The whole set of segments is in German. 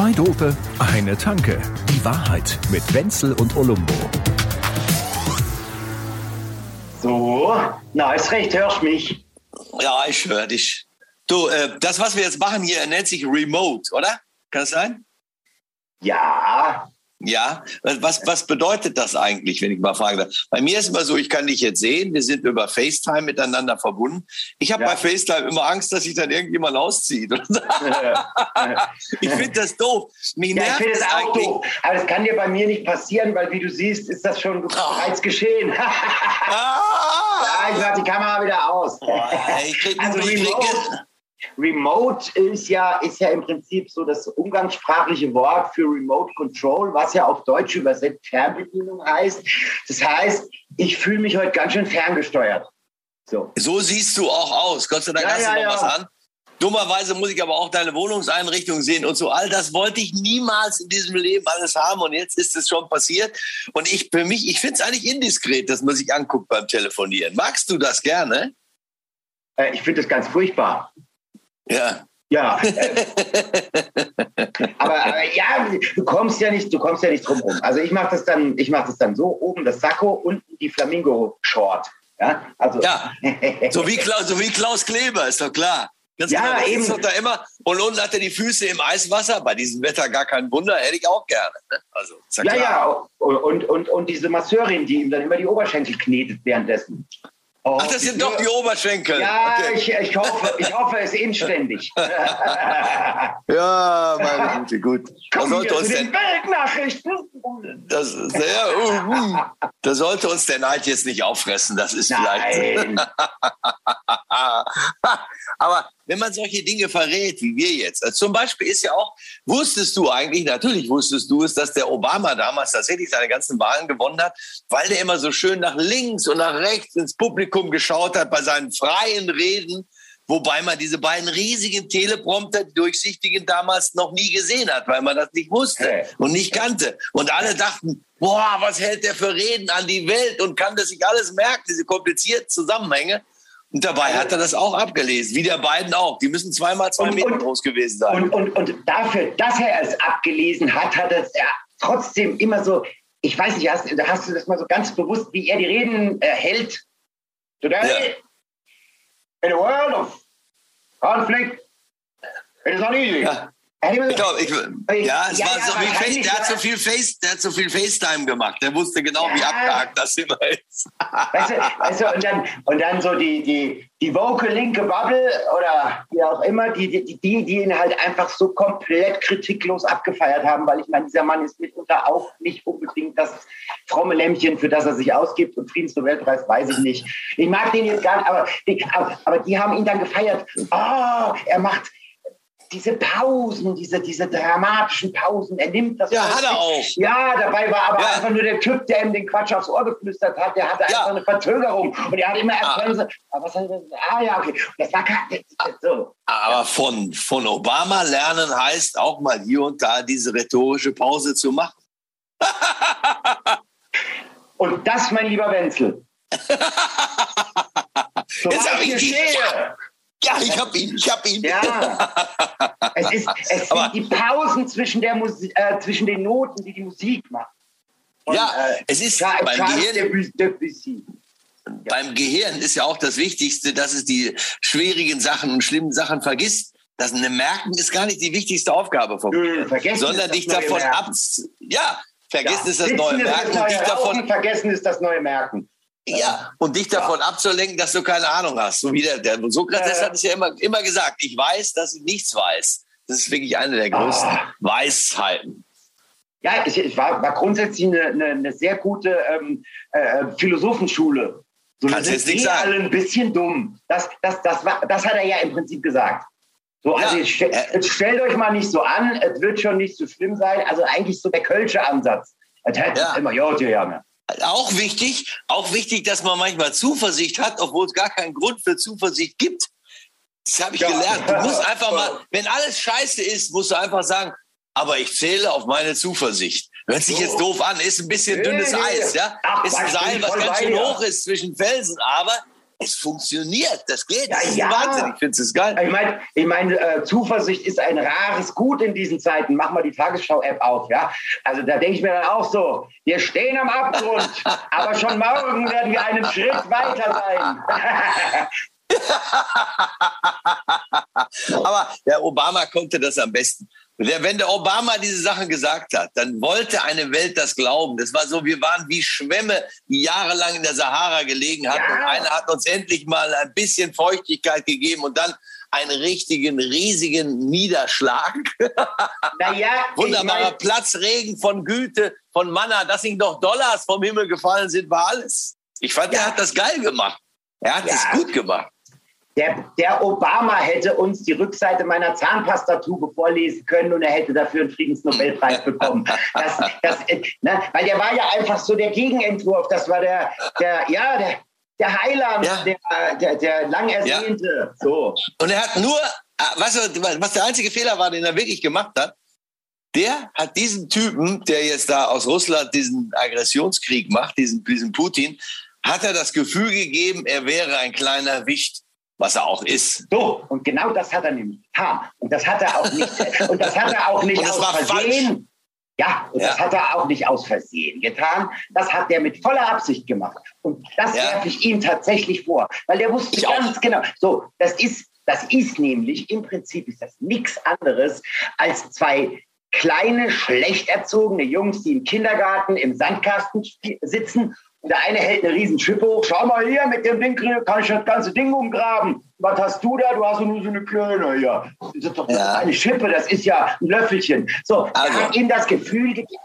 Zwei Dope, eine Tanke. Die Wahrheit mit Wenzel und Olumbo. So, na, ist recht, hörst mich. Ja, ich höre dich. Du, äh, das, was wir jetzt machen hier, nennt sich Remote, oder? Kann das sein? Ja, Ja. Was, was bedeutet das eigentlich, wenn ich mal fragen darf? Bei mir ist immer so, ich kann dich jetzt sehen, wir sind über FaceTime miteinander verbunden. Ich habe Ja. bei FaceTime immer Angst, dass sich dann irgendjemand auszieht. ich finde das doof. Mich ja ich finde das es auch doof. Aber das kann dir bei mir nicht passieren, weil wie du siehst, ist das schon bereits geschehen. Ah! ja, ich mach die Kamera wieder aus. ich krieg, Also ich krieg, Remote, ist ja, ist ja im Prinzip so das umgangssprachliche Wort für Remote Control, was ja auf Deutsch übersetzt Fernbedienung heißt. Das heißt, ich fühle mich heute ganz schön ferngesteuert. So. So siehst du auch aus. Gott sei Dank Ja, hast ja, du noch ja. was an. Dummerweise muss ich aber auch deine Wohnungseinrichtung sehen und so. All das wollte ich niemals in diesem Leben alles haben und jetzt ist es schon passiert. Und ich für mich, ich finde es eigentlich indiskret, dass man sich anguckt beim Telefonieren. Magst du das gerne? Äh, ich finde das ganz furchtbar. Ja. Ja. Aber, aber ja, du kommst ja nicht, du kommst ja nicht drum rum. Also ich mache das dann, ich mache das dann so: oben das Sakko, unten die Flamingo-Short. Ja, also. Ja. So wie Klaus, so wie Klaus Kleber, ist doch klar. Ganz Ja, genau, eben. doch da immer. Und unten hat er die Füße im Eiswasser. Bei diesem Wetter gar kein Wunder, hätte ich auch gerne. Ne? Also, ja, Ja, ja, und, und, und diese Masseurin, die ihm dann immer die Oberschenkel knetet währenddessen. Oh, Ach, das sind doch die Oberschenkel. Ja, Okay. ich, ich, hoffe, ich hoffe, es ist inständig. Ja, meine Güte, gut. Da Kommen sollte uns den der, Weltnachrichten. das, sehr, uh, uh, da sollte uns der Neid jetzt nicht auffressen. Das ist vielleicht. Nein. Aber wenn man solche Dinge verrät, wie wir jetzt, also zum Beispiel ist ja auch, wusstest du eigentlich, natürlich wusstest du es, dass der Obama damals tatsächlich seine ganzen Wahlen gewonnen hat, weil der immer so schön nach links und nach rechts ins Publikum geschaut hat bei seinen freien Reden. Wobei man diese beiden riesigen Teleprompter, die durchsichtigen, damals noch nie gesehen hat, weil man das nicht wusste und nicht kannte. Und alle dachten, boah, was hält der für Reden an die Welt und kann das sich alles merken, diese komplizierten Zusammenhänge. Und dabei hat er das auch abgelesen, wie der beiden auch. Die müssen zweimal zwei Und- Meter und- groß gewesen sein. Und, und, und dafür, dass er es abgelesen hat, hat er es ja trotzdem immer so, ich weiß nicht, hast, hast du das mal so ganz bewusst, wie er die Reden äh, hält? Today, in a world of conflict, it is not easy. Ja. Ich glaube, ich, ja, es Ja, war ja, so wie wahrscheinlich, Face, der hat so viel Face, der hat so viel FaceTime gemacht. Der wusste genau, wie Ja. abgehakt das immer ist. Weißt du, weißt du, und, dann, und dann so die, die, die woke linke Bubble oder wie auch immer, die, die, die, die ihn halt einfach so komplett kritiklos abgefeiert haben, weil ich meine, dieser Mann ist mitunter auch nicht unbedingt das fromme Lämmchen, für das er sich ausgibt und Friedensnobelpreis weiß ich nicht. Ich mag den jetzt gar nicht, aber die, aber, aber die haben ihn dann gefeiert. Ah, er macht diese Pausen, diese, diese dramatischen Pausen, er nimmt das. Ja, hat er auch. Ja, dabei war aber Ja. einfach nur der Typ, der ihm den Quatsch aufs Ohr geflüstert hat, der hatte Ja. einfach eine Verzögerung und er hat immer Ah. erkannt, ah, was hat er, ah ja, okay, das war kein, so. Aber von, von Obama lernen heißt auch mal hier und da diese rhetorische Pause zu machen. Und das, mein lieber Wenzel. so Jetzt wahr hab ich stehe. Ja, ich hab ihn, ich hab ihn. Ja. Es, ist, es Aber- sind die Pausen zwischen, der Musik, äh, zwischen den Noten, die die Musik macht. Von, Ja, äh, es ist Charles beim Charles Gehirn, Debussy- Debussy. beim Gehirn ist ja auch das Wichtigste, dass es die schwierigen Sachen und schlimmen Sachen vergisst. Das eine Merken ist gar nicht die wichtigste Aufgabe vom Gehirn, sondern dich davon ab. Ja, vergessen ist das neue ist Merken das und neue dich Rauchen, davon vergessen ist das neue Merken. Ja, und dich davon abzulenken, dass du keine Ahnung hast. So wie der, der Sokrates Ja, ja. hat es ja immer, immer gesagt, ich weiß, dass ich nichts weiß. Das ist wirklich eine der größten Ah. Weisheiten. Ja, es, es war, war grundsätzlich eine, eine, eine sehr gute ähm, äh, Philosophenschule. So, Kannst sind jetzt nicht eh sagen. alle ein bisschen dumm. Das, das, das, war, das hat er ja im Prinzip gesagt. So, also Ja, jetzt, stell, äh, stellt euch mal nicht so an, es wird schon nicht so schlimm sein. Also eigentlich so der Kölsche Ansatz. Es hat Ja. immer, ja, ja, ja. Auch wichtig, auch wichtig, dass man manchmal Zuversicht hat, obwohl es gar keinen Grund für Zuversicht gibt. Das habe ich Ja. gelernt. Du musst einfach mal, wenn alles scheiße ist, musst du einfach sagen, aber ich zähle auf meine Zuversicht. Hört sich So. jetzt doof an, ist ein bisschen dünnes. Eis, ja? Ach, ist ein Seil, was ganz schön hoch ist zwischen Felsen, aber es funktioniert, das geht, Ja, das ist ja. Wahnsinn, ich finde es geil. Ich meine, ich mein, äh, Zuversicht ist ein rares Gut in diesen Zeiten. Mach mal die Tagesschau-App auf, ja. Also da denke ich mir dann auch so, wir stehen am Abgrund, aber schon morgen werden wir einen Schritt weiter sein. Aber der Obama konnte das am besten. Wenn der Obama diese Sachen gesagt hat, dann wollte eine Welt das glauben. Das war so, wir waren wie Schwämme, die jahrelang in der Sahara gelegen hatten. Ja. Und einer hat uns endlich mal ein bisschen Feuchtigkeit gegeben und dann einen richtigen, riesigen Niederschlag. naja, Wunderbarer ich mein, Platzregen von Güte, von Manna, dass nicht noch Dollars vom Himmel gefallen sind, war alles. Ich fand, er Ja. hat das geil gemacht. Er hat Ja. es gut gemacht. Der, der Obama hätte uns die Rückseite meiner Zahnpastatube vorlesen können und er hätte dafür einen Friedensnobelpreis bekommen. Das, das, ne, weil der war ja einfach so der Gegenentwurf. Das war der, der ja, der, der Heiland, Ja. der, der, der lang ersehnte. So. Und er hat nur, ah, du, was der einzige Fehler war, den er wirklich gemacht hat? Der hat diesen Typen, der jetzt da aus Russland diesen Aggressionskrieg macht, diesen, diesen Putin, hat er das Gefühl gegeben, er wäre ein kleiner Wicht, was er auch ist. So, und genau das hat er nämlich getan. Und das hat er auch nicht, und das hat er auch nicht das aus Versehen. Ja, und das Ja. hat er auch nicht aus Versehen getan. Das hat er mit voller Absicht gemacht. Und das Ja. werfe ich ihm tatsächlich vor. Weil der wusste Ich auch. ganz genau. So, das ist, das ist nämlich, im Prinzip ist das nichts anderes als zwei kleine, schlecht erzogene Jungs, die im Kindergarten im Sandkasten sitzen. Der eine hält eine riesen Schippe hoch. Schau mal hier, mit dem Ding kann ich das ganze Ding umgraben. Was hast du da? Du hast nur so eine kleine hier. Das ist doch Ja. eine Schippe, das ist ja ein Löffelchen. So, Also. er hat ihm das Gefühl gegeben,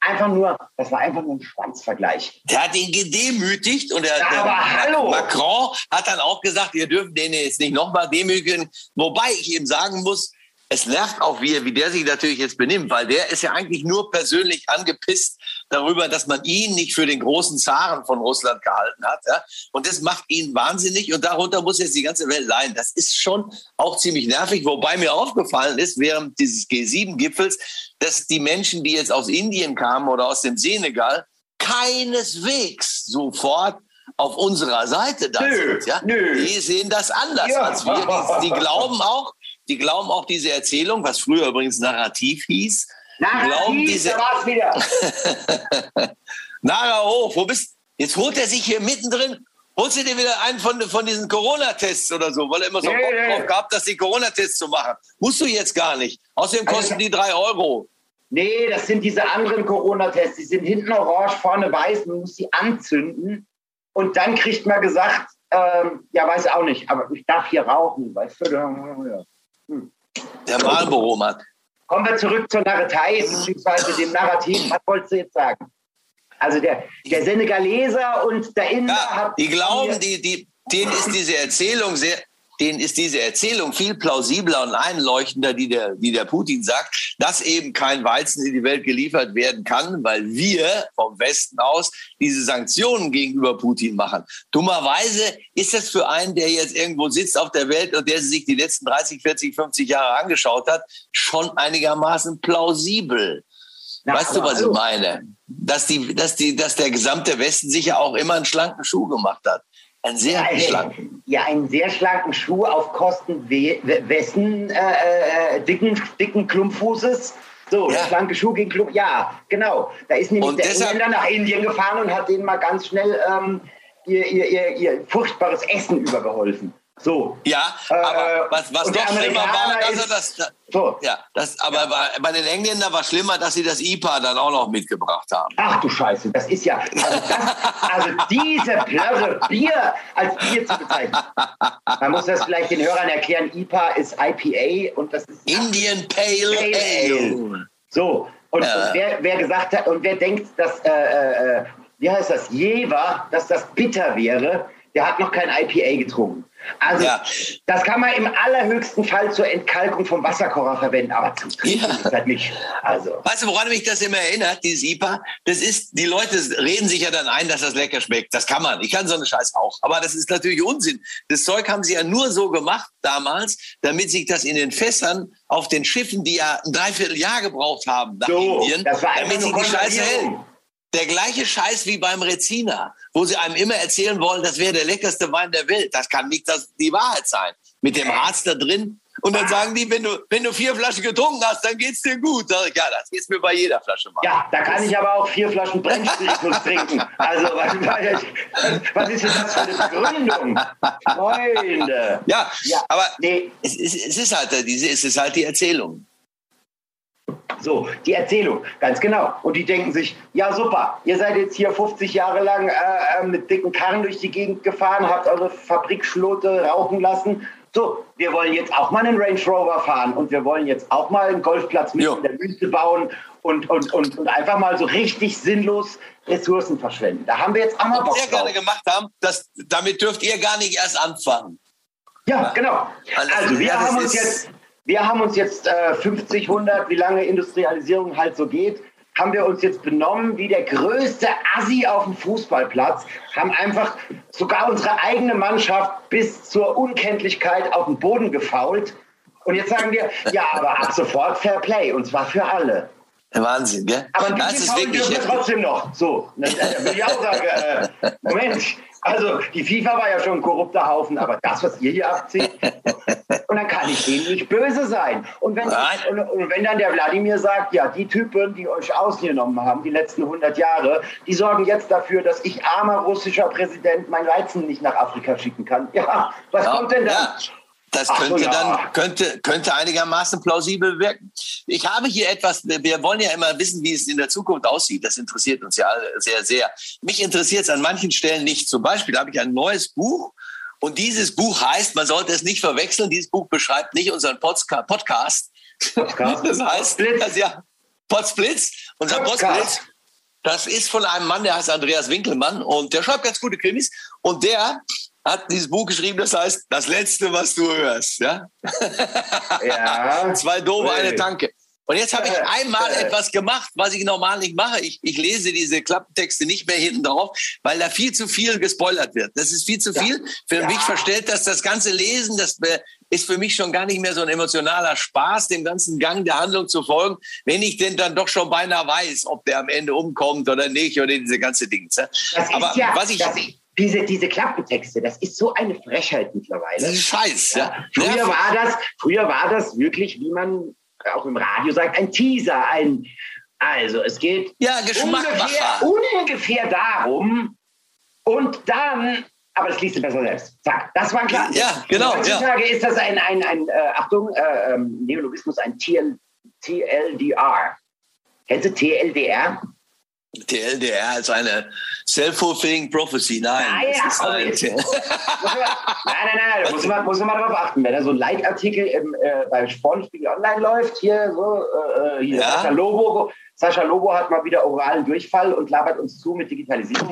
einfach nur, das war einfach nur ein Schwanzvergleich. Der hat ihn gedemütigt und der, Ja, der hallo. Macron hat dann auch gesagt, ihr dürft den jetzt nicht nochmal demütigen. Wobei ich ihm sagen muss, es nervt auch, wie, wie der sich natürlich jetzt benimmt, weil der ist ja eigentlich nur persönlich angepisst darüber, dass man ihn nicht für den großen Zaren von Russland gehalten hat. Ja? Und das macht ihn wahnsinnig und darunter muss jetzt die ganze Welt leiden. Das ist schon auch ziemlich nervig, wobei mir aufgefallen ist, während dieses G7-Gipfels, dass die Menschen, die jetzt aus Indien kamen oder aus dem Senegal, keineswegs sofort auf unserer Seite da Nö, sind. Ja? nö. Die sehen das anders Ja. als wir. Die, die glauben auch, die glauben auch diese Erzählung, was früher übrigens Narrativ hieß. Glauben Narrativ, diese- da war's wieder. Nara hoch, wo bist Jetzt holt er sich hier mittendrin, holst du dir wieder einen von, von diesen Corona-Tests oder so, weil er immer so Nee, Bock nee. drauf gehabt, dass die Corona-Tests zu machen. Musst du jetzt gar nicht. Außerdem Also- kosten die drei Euro. Nee, das sind diese anderen Corona-Tests. Die sind hinten orange, vorne weiß. Man muss sie anzünden. Und dann kriegt man gesagt, ähm, ja, weiß auch nicht, aber ich darf hier rauchen, weißt du? Ja. Der Marlboro-Mann. Kommen wir zurück zur Narretei, beziehungsweise dem Narrativ. Was wolltest du jetzt sagen? Also der, der Senegaleser und der Inder Ja, hat... die glauben, die, die, denen ist diese Erzählung sehr, denen ist diese Erzählung viel plausibler und einleuchtender, die der, die der Putin sagt, dass eben kein Weizen in die Welt geliefert werden kann, weil wir vom Westen aus diese Sanktionen gegenüber Putin machen. Dummerweise ist das für einen, der jetzt irgendwo sitzt auf der Welt und der sich die letzten 30, 40, 50 Jahre angeschaut hat, schon einigermaßen plausibel. Na, weißt du, was ich hallo. meine? Dass, die, dass, die, dass der gesamte Westen sich ja auch immer einen schlanken Schuh gemacht hat. Einen sehr Äh, schlanken. Ja, einen sehr schlanken Schuh auf Kosten we we- wessen äh, äh, dicken, dicken Klumpfußes. So, Ja. der schlanke Schuh gegen Klump. Ja, genau. Da ist nämlich Und der deshalb- Engländer nach Indien gefahren und hat denen mal ganz schnell ähm, ihr, ihr, ihr, ihr furchtbares Essen übergeholfen. So. Ja, Äh, aber was, was der noch schlimmer war, dass er ist- das. So. Ja, das, aber Bei, bei den Engländern war schlimmer, dass sie das IPA dann auch noch mitgebracht haben. Ach du Scheiße, das ist ja, also, das, also diese Plörre Bier als Bier zu bezeichnen. Man muss das vielleicht den Hörern erklären, IPA ist IPA und das ist Indian Pale Pale Ale. So, und, Ja. und wer, wer gesagt hat und wer denkt, dass, äh, äh, wie heißt das, Jever, dass das bitter wäre, der hat noch kein IPA getrunken. Also, Ja. das kann man im allerhöchsten Fall zur Entkalkung vom Wasserkocher verwenden, aber zum Trinken Ja. ist das nicht. Also, Weißt du, woran mich das immer erinnert, dieses IPA? Das ist, die Leute reden sich ja dann ein, dass das lecker schmeckt. Das kann man. Ich kann so eine Scheiß auch. Aber das ist natürlich Unsinn. Das Zeug haben sie ja nur so gemacht damals, damit sich das in den Fässern auf den Schiffen, die ja ein Dreivierteljahr gebraucht haben nach so, Indien, damit sich die Scheiße hält. Der gleiche Scheiß wie beim Rezina, wo sie einem immer erzählen wollen, das wäre der leckerste Wein der Welt. Das kann nicht das, die Wahrheit sein. Mit dem Harz da drin. Und dann sagen die, wenn du, wenn du vier Flaschen getrunken hast, dann geht's dir gut. Sag ich, ja, das ist mir bei jeder Flasche mal. Ja, da kann ich aber auch vier Flaschen Brennspiritus trinken. Also, was, was ist denn das für eine Begründung? Freunde. Ja, ja aber nee. es, es, es, ist halt diese, es ist halt die Erzählung. So, die Erzählung, ganz genau. Und die denken sich, ja super, ihr seid jetzt hier 50 Jahre lang äh, äh, mit dicken Karren durch die Gegend gefahren, habt eure Fabrikschlote rauchen lassen. So, wir wollen jetzt auch mal einen Range Rover fahren und wir wollen jetzt auch mal einen Golfplatz mit in der Wüste bauen und, und, und, und einfach mal so richtig sinnlos Ressourcen verschwenden. Da haben wir jetzt auch mal Bock Was wir gerne gemacht haben, das, damit dürft ihr gar nicht erst anfangen. Ja, genau. Also wir haben uns jetzt wir haben uns jetzt äh, 50, 100, wie lange Industrialisierung halt so geht, haben wir uns jetzt benommen wie der größte Assi auf dem Fußballplatz, haben einfach sogar unsere eigene Mannschaft bis zur Unkenntlichkeit auf den Boden gefault. Und jetzt sagen wir, ja, aber ab sofort Fair Play und zwar für alle. Wahnsinn, gell? Aber ein bisschen das ist dürfen wir trotzdem noch. So, dann will ich auch sagen, äh, Moment, also die FIFA war ja schon ein korrupter Haufen, aber das, was ihr hier abzieht, und dann kann ich denen nicht böse sein. Und wenn, und, und wenn dann der Wladimir sagt, ja, die Typen, die euch ausgenommen haben, die letzten 100 Jahre, die sorgen jetzt dafür, dass ich armer russischer Präsident mein Weizen nicht nach Afrika schicken kann. Ja, was ja, kommt denn da? Ja. Das könnte so, ja. dann könnte könnte einigermaßen plausibel wirken. Ich habe hier etwas. Wir wollen ja immer wissen, wie es in der Zukunft aussieht. Das interessiert uns ja alle sehr sehr. Mich interessiert es an manchen Stellen nicht. Zum Beispiel habe ich ein neues Buch und dieses Buch heißt, man sollte es nicht verwechseln. Dieses Buch beschreibt nicht unseren Podca Podcast. Podcast. Das heißt, das, ja, Potsblitz. Unser Potsblitz. Das ist von einem Mann, der heißt Andreas Winkelmann und der schreibt ganz gute Krimis. Und der hat dieses Buch geschrieben, das heißt, das Letzte, was du hörst. Ja? ja. Zwei Doofe, eine Tanke. Und jetzt habe ich einmal etwas gemacht, was ich normal nicht mache. Ich, ich lese diese Klappentexte nicht mehr hinten drauf, weil da viel zu viel gespoilert wird. Das ist viel zu viel. Für ja. mich verstellt das das ganze Lesen, das ist für mich schon gar nicht mehr so ein emotionaler Spaß, dem ganzen Gang der Handlung zu folgen, wenn ich denn dann doch schon beinahe weiß, ob der am Ende umkommt oder nicht oder diese ganze Dinge. Aber ja, was ich diese, diese Klappentexte, das ist so eine Frechheit mittlerweile. Das ist Scheiß, ja. ja. Früher, war das, früher war das wirklich, wie man auch im Radio sagt, ein Teaser, ein, also es geht ja, ungefähr, ungefähr darum und dann, aber das liest du besser selbst. Zack, das war klar. Ja, genau. Heutzutage ja. ist das ein, ein, ein äh, Achtung, äh, ähm, Neologismus, ein TL, TLDR. Kennst du TLDR? TLDR ist eine Self-fulfilling Prophecy. Nein, nein, das ist halt nein, nein, nein, da muss man, muss man drauf achten. Wenn da so ein Leitartikel im, äh, beim Sportspiegel online läuft, hier so, äh, hier, ja. Sascha Lobo, Sascha Lobo hat mal wieder oralen Durchfall und labert uns zu mit Digitalisierung.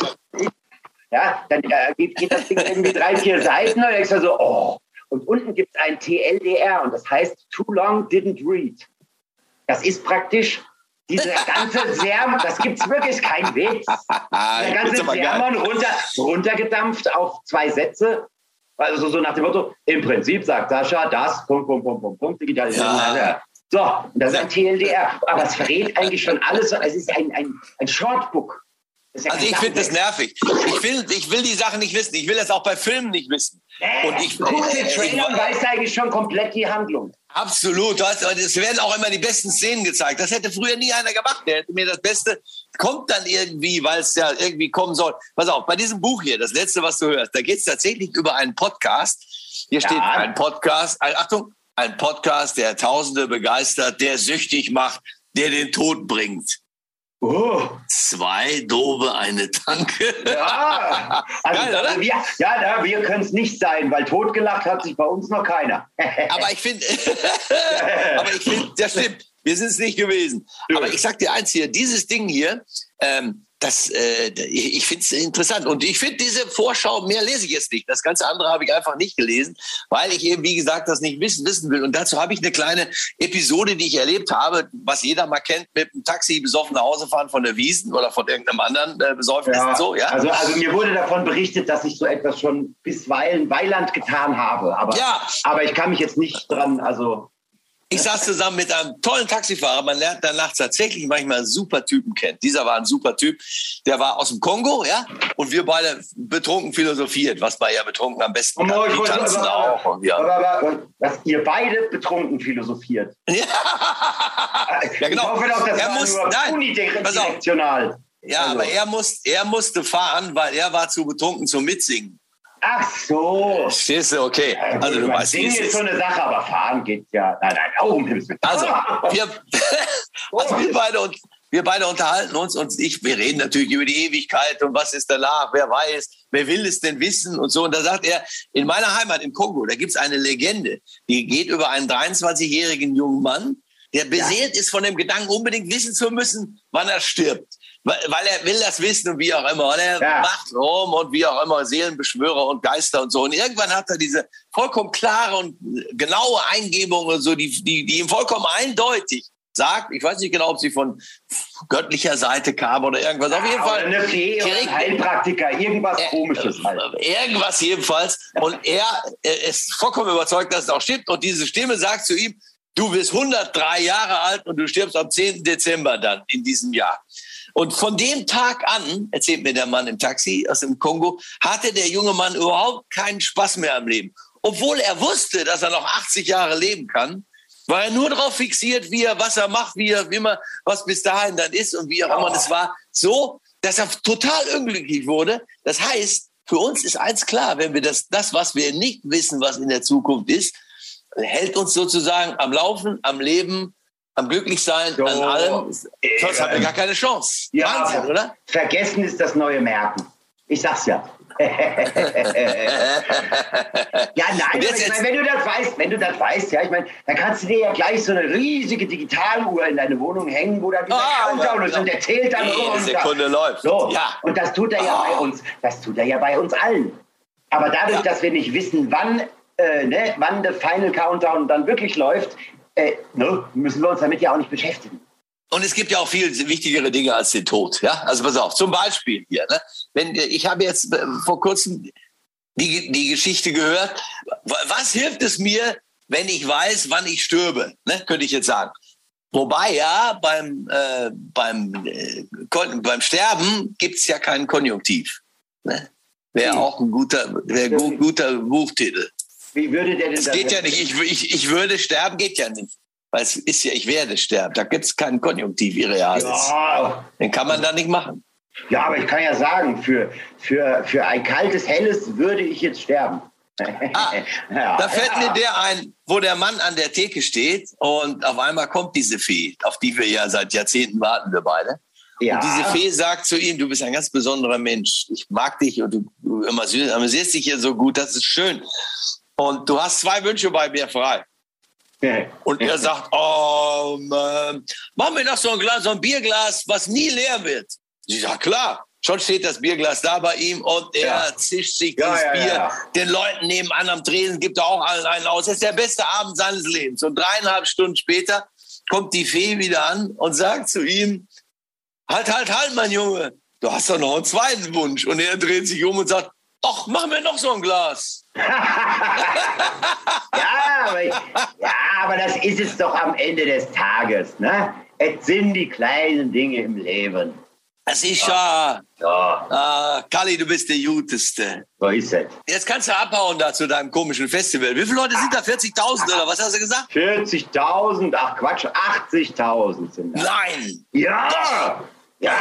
Ja, dann äh, geht, geht das Ding irgendwie drei, vier Seiten und denkst du so, oh. Und unten gibt es ein TLDR und das heißt Too Long Didn't Read. Das ist praktisch diese ganze Sermon, das gibt es wirklich kein Witz. Der ganze Sermon runter, runtergedampft auf zwei Sätze. Also so nach dem Motto, im Prinzip sagt Sascha das, Punkt, Punkt, Punkt, Punkt, Punkt, Digitalisierung. Ja. So, das ist ein TLDR. Aber es verrät eigentlich schon alles. Es ist ein, ein, ein Shortbook. Ja also ich finde das nervig. Ich will, ich will die Sachen nicht wissen. Ich will das auch bei Filmen nicht wissen. Äh, und ich gucke den Trailer und weiß eigentlich schon komplett die Handlung. Absolut. Es werden auch immer die besten Szenen gezeigt. Das hätte früher nie einer gemacht. Der hätte mir das Beste kommt dann irgendwie, weil es ja irgendwie kommen soll. Pass auf, bei diesem Buch hier, das letzte, was du hörst, da geht es tatsächlich über einen Podcast. Hier ja. steht ein Podcast, ein, Achtung, ein Podcast, der Tausende begeistert, der süchtig macht, der den Tod bringt. Oh. Zwei Dove, eine Tanke. Ja, also Geil, oder? Wir, ja, wir können es nicht sein, weil totgelacht hat sich bei uns noch keiner. aber ich finde, aber ich finde, das stimmt. Wir sind es nicht gewesen. Aber ich sag dir eins hier, dieses Ding hier, ähm, das, äh, ich finde es interessant. Und ich finde diese Vorschau, mehr lese ich jetzt nicht. Das ganze andere habe ich einfach nicht gelesen, weil ich eben, wie gesagt, das nicht wissen, wissen will. Und dazu habe ich eine kleine Episode, die ich erlebt habe, was jeder mal kennt, mit dem Taxi besoffen nach Hause fahren von der Wiesen oder von irgendeinem anderen äh, Besäufnis. Ja, so, ja? Also, also mir wurde davon berichtet, dass ich so etwas schon bisweilen Weiland getan habe. Aber, ja. aber ich kann mich jetzt nicht dran, also Ich saß zusammen mit einem tollen Taxifahrer. Man lernt danach tatsächlich manchmal super Typen kennen. Dieser war ein super Typ. Der war aus dem Kongo, ja. Und wir beide betrunken philosophiert, was man ja betrunken am besten Oh, kann. ich Die tanzen auch. Und, ja. Was ihr beide betrunken philosophiert. ja, genau. Ich hoffe doch, das Er war muss- nur nein, unidirektional. pass auf. Ja, Also. aber er, muss, er musste fahren, weil er war zu betrunken zum Mitsingen. Ach so. Verstehst du? Okay. Also du weißt, Singen ist so eine Sache, aber fahren geht ja. Nein, nein, oh, um Himmels Willen. Also, wir, also wir, beide, und- wir beide unterhalten uns und ich, wir reden natürlich über die Ewigkeit und was ist danach, wer weiß, wer will es denn wissen und so. Und da sagt er, in meiner Heimat im Kongo, da gibt es eine Legende, die geht über einen 23-jährigen jungen Mann, der beseelt ist von dem Gedanken, unbedingt wissen zu müssen, wann er stirbt. Weil er will das wissen und wie auch immer. Und er Ja. macht rum und wie auch immer, Seelenbeschwörer und Geister und so. Und irgendwann hat er diese vollkommen klare und genaue Eingebung und so, die, die, die ihm vollkommen eindeutig sagt, ich weiß nicht genau, ob sie von göttlicher Seite kam oder irgendwas. Auf jeden Oder Fall. eine Fee ein Heilpraktiker, irgendwas komisches halt. Irgendwas jedenfalls. Und er, er ist vollkommen überzeugt, dass es auch stimmt. Und diese Stimme sagt zu ihm, du bist 103 Jahre alt und du stirbst am 10. Dezember dann in diesem Jahr. Und von dem Tag an, erzählt mir der Mann im Taxi aus dem Kongo, hatte der junge Mann überhaupt keinen Spaß mehr am Leben. Obwohl er wusste, dass er noch 80 Jahre leben kann, war er nur darauf fixiert, wie er, was er macht, wie er, wie man, was bis dahin dann ist und wie auch immer. Es war so, dass er total unglücklich wurde. Das heißt, für uns ist eins klar, wenn wir das, das, was wir nicht wissen, was in der Zukunft ist, hält uns sozusagen am Laufen, am Leben, am Glücklichsein, So. an allem. Sonst haben wir gar keine Chance. Ja. Wahnsinn, oder? Vergessen ist das neue Merken. Ich sag's ja. ja, nein, ich meine, wenn du das weißt, wenn du das weißt, ja, ich meine, dann kannst du dir ja gleich so eine riesige Digitaluhr in deine Wohnung hängen, wo dann dieser Ah, Countdown ist und der zählt dann runter. Sekunde läuft. So, Ja. und das tut er ja Ah. bei uns, das tut er ja bei uns allen. Aber dadurch, Ja. dass wir nicht wissen, wann, äh, ne, wann der Final Countdown dann wirklich läuft, äh, ne, müssen wir uns damit ja auch nicht beschäftigen. Und es gibt ja auch viel wichtigere Dinge als den Tod. Ja, also pass auf. Zum Beispiel hier. Ne? Wenn ich habe jetzt äh, vor kurzem die, die Geschichte gehört. Wa- Was hilft es mir, wenn ich weiß, wann ich stürbe? Ne? Könnte ich jetzt sagen. Wobei ja beim äh, beim äh, beim Sterben gibt's ja keinen Konjunktiv. Ne? Wäre Hm. auch ein guter, wäre gu guter Buchtitel. Wie würde der denn Es das geht ja nicht. Ich, ich, ich würde sterben, geht ja nicht. Weil es ist ja, ich werde sterben. Da gibt's keinen Konjunktiv, wie real ist. Ja, Den kann man da nicht machen. Ja, aber ich kann ja sagen, für, für, für ein kaltes Helles würde ich jetzt sterben. Ah, ja, Da fällt ja. mir der ein, wo der Mann an der Theke steht und auf einmal kommt diese Fee, auf die wir ja seit Jahrzehnten warten, wir beide. ja. Und diese Fee sagt zu ihm, du bist ein ganz besonderer Mensch. Ich mag dich und du, du amüsierst dich hier so gut, das ist schön. Und du hast zwei Wünsche bei mir frei. Und er sagt, oh, Mann, mach mir doch so ein, Glas, so ein Bierglas, was nie leer wird. Sie sagt, klar. Schon steht das Bierglas da bei ihm und er Ja. zischt sich Ja, dieses ja, Bier den Leuten nebenan am Tresen, gibt er auch allen einen aus. Das ist der beste Abend seines Lebens. Und dreieinhalb Stunden später kommt die Fee wieder an und sagt zu ihm, halt, halt, halt, mein Junge, du hast doch noch einen zweiten Wunsch. Und er dreht sich um und sagt, ach, mach mir noch so ein Glas. ja, aber, ich- ja, aber das ist es doch am Ende des Tages. Ne? Es sind die kleinen Dinge im Leben. Das ist ja, Ja, ah, Kalli, du bist der Juteste. so ist es. Jetzt kannst du abhauen da zu deinem komischen Festival. Wie viele Leute sind da? 40.000 oder was hast du gesagt? 40.000, ach Quatsch, 80.000 sind das. Nein. Ja! Ja,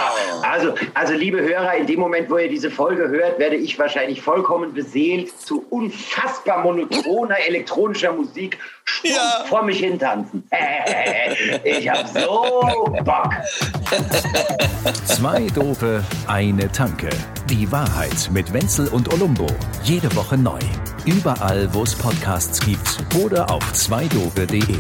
also, also liebe Hörer, in dem Moment, wo ihr diese Folge hört, werde ich wahrscheinlich vollkommen beseelt zu unfassbar monotoner elektronischer Musik stumpf Ja. vor mich hintanzen. Ich hab so Bock. Zwei Dope, eine Tanke. Die Wahrheit mit Wenzel und Olumbo. Jede Woche neu. Überall, wo es Podcasts gibt oder auf zweidope.de.